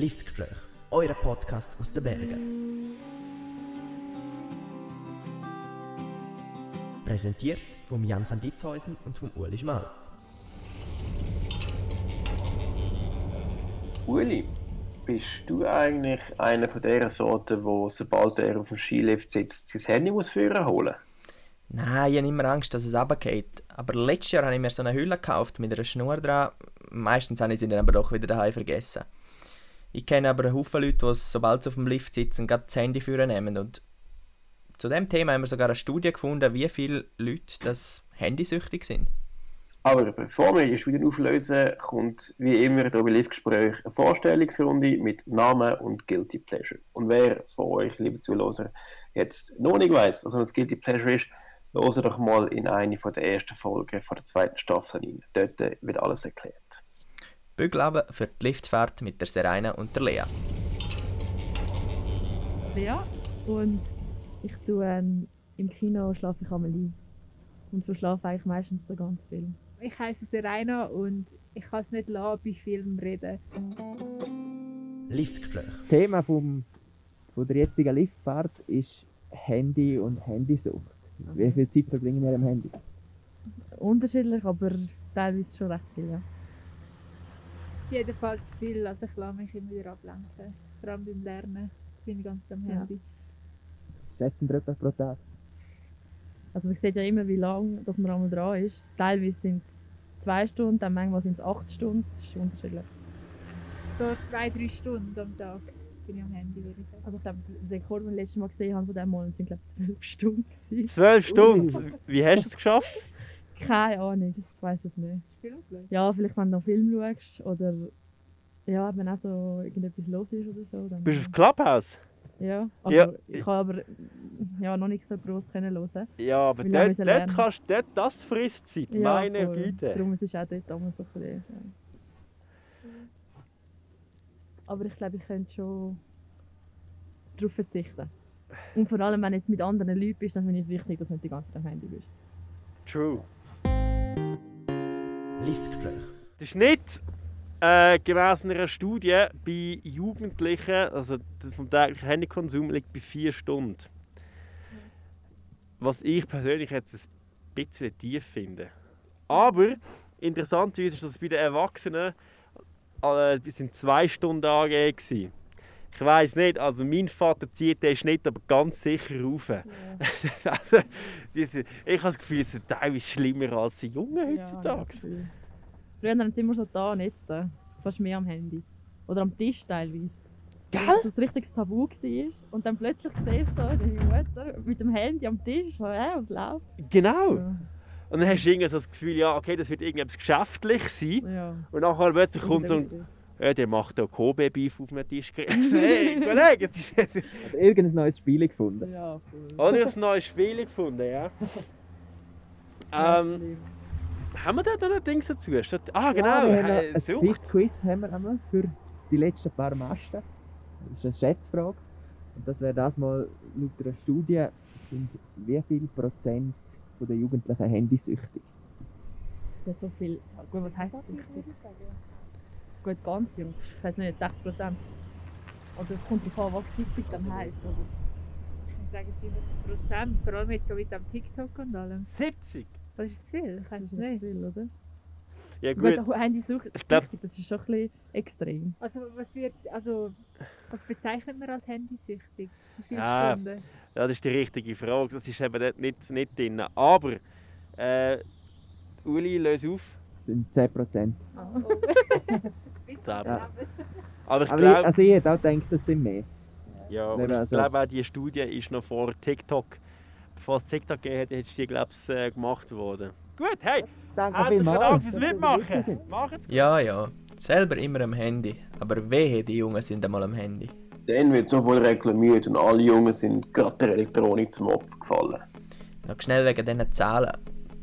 Liftgespräch, euer Podcast aus den Bergen. Präsentiert von Jan van Ditzhäusen und von Uli Schmalz. Uli, bist du eigentlich einer von der Sorten, wo sobald er auf dem Skilift sitzt, sein Handy muss führen holen? Nein, ich habe immer Angst, dass es runtergeht. Aber letztes Jahr habe ich mir so eine Hülle gekauft mit einer Schnur dran. Meistens habe ich sie dann aber doch wieder daheim vergessen. Ich kenne aber einen Haufen Leute, die, sobald sie auf dem Lift sitzen, gerade das Handy führen nehmen. Und zu dem Thema haben wir sogar eine Studie gefunden, wie viele Leute das handysüchtig sind. Aber bevor wir die Studie auflösen, kommt wie immer hier bei Live-Gespräch eine Vorstellungsrunde mit Namen und Guilty Pleasure. Und wer von euch, liebe Zuhörer, jetzt noch nicht weiß, was ein Guilty Pleasure ist, hört doch mal in eine der ersten Folgen von der zweiten Staffel rein. Dort wird alles erklärt. Bügelabend für die Liftfahrt mit der Serena und der Lea. Lea und ich tue ähm, im Kino schlafe ich einmal ein und verschlafe eigentlich meistens den ganzen Film. Ich heiße Serena und ich kann es nicht lassen, bei Filmen reden. Liftgespräch. Thema vom, von der jetzigen Liftfahrt ist Handy und Handysucht. Wie viel Zeit verbringen wir am Handy? Unterschiedlich, aber teilweise schon recht viel. Ja. Jedenfalls zu viel, also ich lasse mich immer wieder ablenken. Vor allem beim Lernen bin ich ganz am Ja. Handy. Schätzen wir etwa pro Tag? Also man sieht ja immer, wie lange dass man einmal dran ist. Teilweise sind es zwei Stunden, dann manchmal sind es acht Stunden. Das ist unterschiedlich. So zwei, drei Stunden am Tag bin ich am Handy, würde ich sagen. Also ich glaube, der Rekord, den ich letztes Mal gesehen habe von diesem Monat, sind glaube ich zwölf Stunden. gewesen. Zwölf Stunden? Wie hast du es geschafft? Keine Ahnung, ich weiß es nicht. Spielplatz. Ja, vielleicht wenn du noch Film schaust oder ja, wenn auch so irgendetwas los ist oder so. Dann, Bist du auf Clubhouse? Ja, also Ja. ich habe aber ja, noch nicht so groß können hören. Ja, aber dort, dort kannst dort, das frisst Zeit, Ja, meine voll. Güte. Darum ist es auch dort immer so ein bisschen, ja. Aber ich glaube, ich könnte schon darauf verzichten. Und vor allem, wenn du jetzt mit anderen Leuten bist, dann finde ich es wichtig, dass du nicht die ganze Zeit am Handy bist. True. Liftgespräch. Der Schnitt äh, gemäß einer Studie bei Jugendlichen, also vom täglichen Handykonsum, liegt bei vier Stunden. Was ich persönlich jetzt ein bisschen tief finde. Aber interessant ist, dass es bei den Erwachsenen äh, in zwei Stunden angegeben. Ich weiß nicht, also mein Vater zieht den Schnitt aber ganz sicher rauf. also, diese, ich habe das Gefühl, es ist teilweise schlimmer als die Jungen heutzutage. Ja, Früher haben sie immer so da und jetzt da. Fast mehr am Handy. Oder am Tisch teilweise. Gell? Das ein richtiges Tabu war. Und dann plötzlich sehe ich so deine Mutter mit dem Handy am Tisch. So, ja, was läuft? Genau. Ja. Und dann hast du irgendwie so das Gefühl, ja, okay, das wird irgendetwas geschäftlich sein. ja. Und nachher plötzlich kommt so ein, ja, der macht da Kobe-Beef auf den Tisch. Ich so, hey, Kollege, jetzt ist jetzt... Oder irgendein neues Spiel gefunden? Ja, voll. Oder ein neues Spiel gefunden, ja. Ja, ähm, schlimm. haben wir da noch ein Ding dazu? Ah, Ja, genau, wir haben äh, ein Sucht. Quiz-Quiz haben wir für die letzten paar Masten. Das ist eine Schätzfrage. Und das wäre das mal laut einer Studie, sind wie viel Prozent von der Jugendlichen handysüchtig? Das hat so viel. Ja, Gut, was heisst das? süchtig? Gut, ganz jung. Ich weiß nicht, 60 Prozent. Oder es kommt darauf an, was süchtig dann heisst. Oder? Ich würde sagen 70 Prozent, vor allem jetzt so mit am TikTok und allem. 70? Das ist zu viel, ich Das weiß ist es nicht viel, oder? Ja Gut, gut, Handysucht, das ist schon ein bisschen extrem. Also was wird, also was bezeichnet man als handysüchtig? Wie viele Ja. Stunden? das ist die richtige Frage. Das ist eben dort nicht, nicht drin. Aber, äh, Uli, löse auf. Das sind 10 Prozent. Oh. Ja. Ja. Aber ich glaube, also ich hätte auch gedacht, das sind mehr. ja, und ich also- glaube auch, die Studie ist noch vor TikTok. Bevor es TikTok gegeben hätte, hättest du die, glaube ich, äh, gemacht worden. Gut, hey, Danke herzlichen vielmals. Dank fürs Mitmachen. Macht's gut. Ja, ja. Selber immer am Handy. Aber wehe, die Jungen sind einmal am Handy. Dann wird sofort reklamiert und alle Jungen sind gerade der Elektronik zum Opfer gefallen. Noch schnell wegen diesen Zahlen.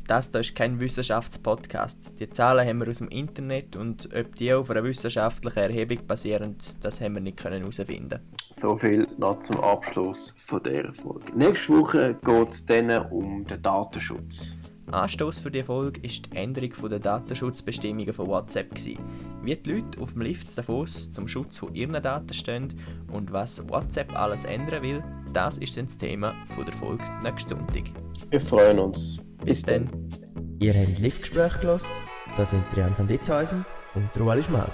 Das hier ist kein Wissenschaftspodcast. Die Zahlen haben wir aus dem Internet und ob die auf einer wissenschaftlichen Erhebung basieren, das haben wir nicht herausfinden. So viel noch zum Abschluss von dieser Folge. Nächste Woche geht es dann um den Datenschutz. Anstoß für die Folge ist die Änderung der Datenschutzbestimmungen von WhatsApp. Gewesen. Wie die Leute auf dem Lift Davos zum Schutz von ihren Daten stehen und was WhatsApp alles ändern will, das ist dann das Thema von der Folge nächsten Sonntag. Wir freuen uns. Bis dann. Ihr habt Liftgespräch gelost. Da sind Brian van Ditzhäusen und Ruali Schmalz.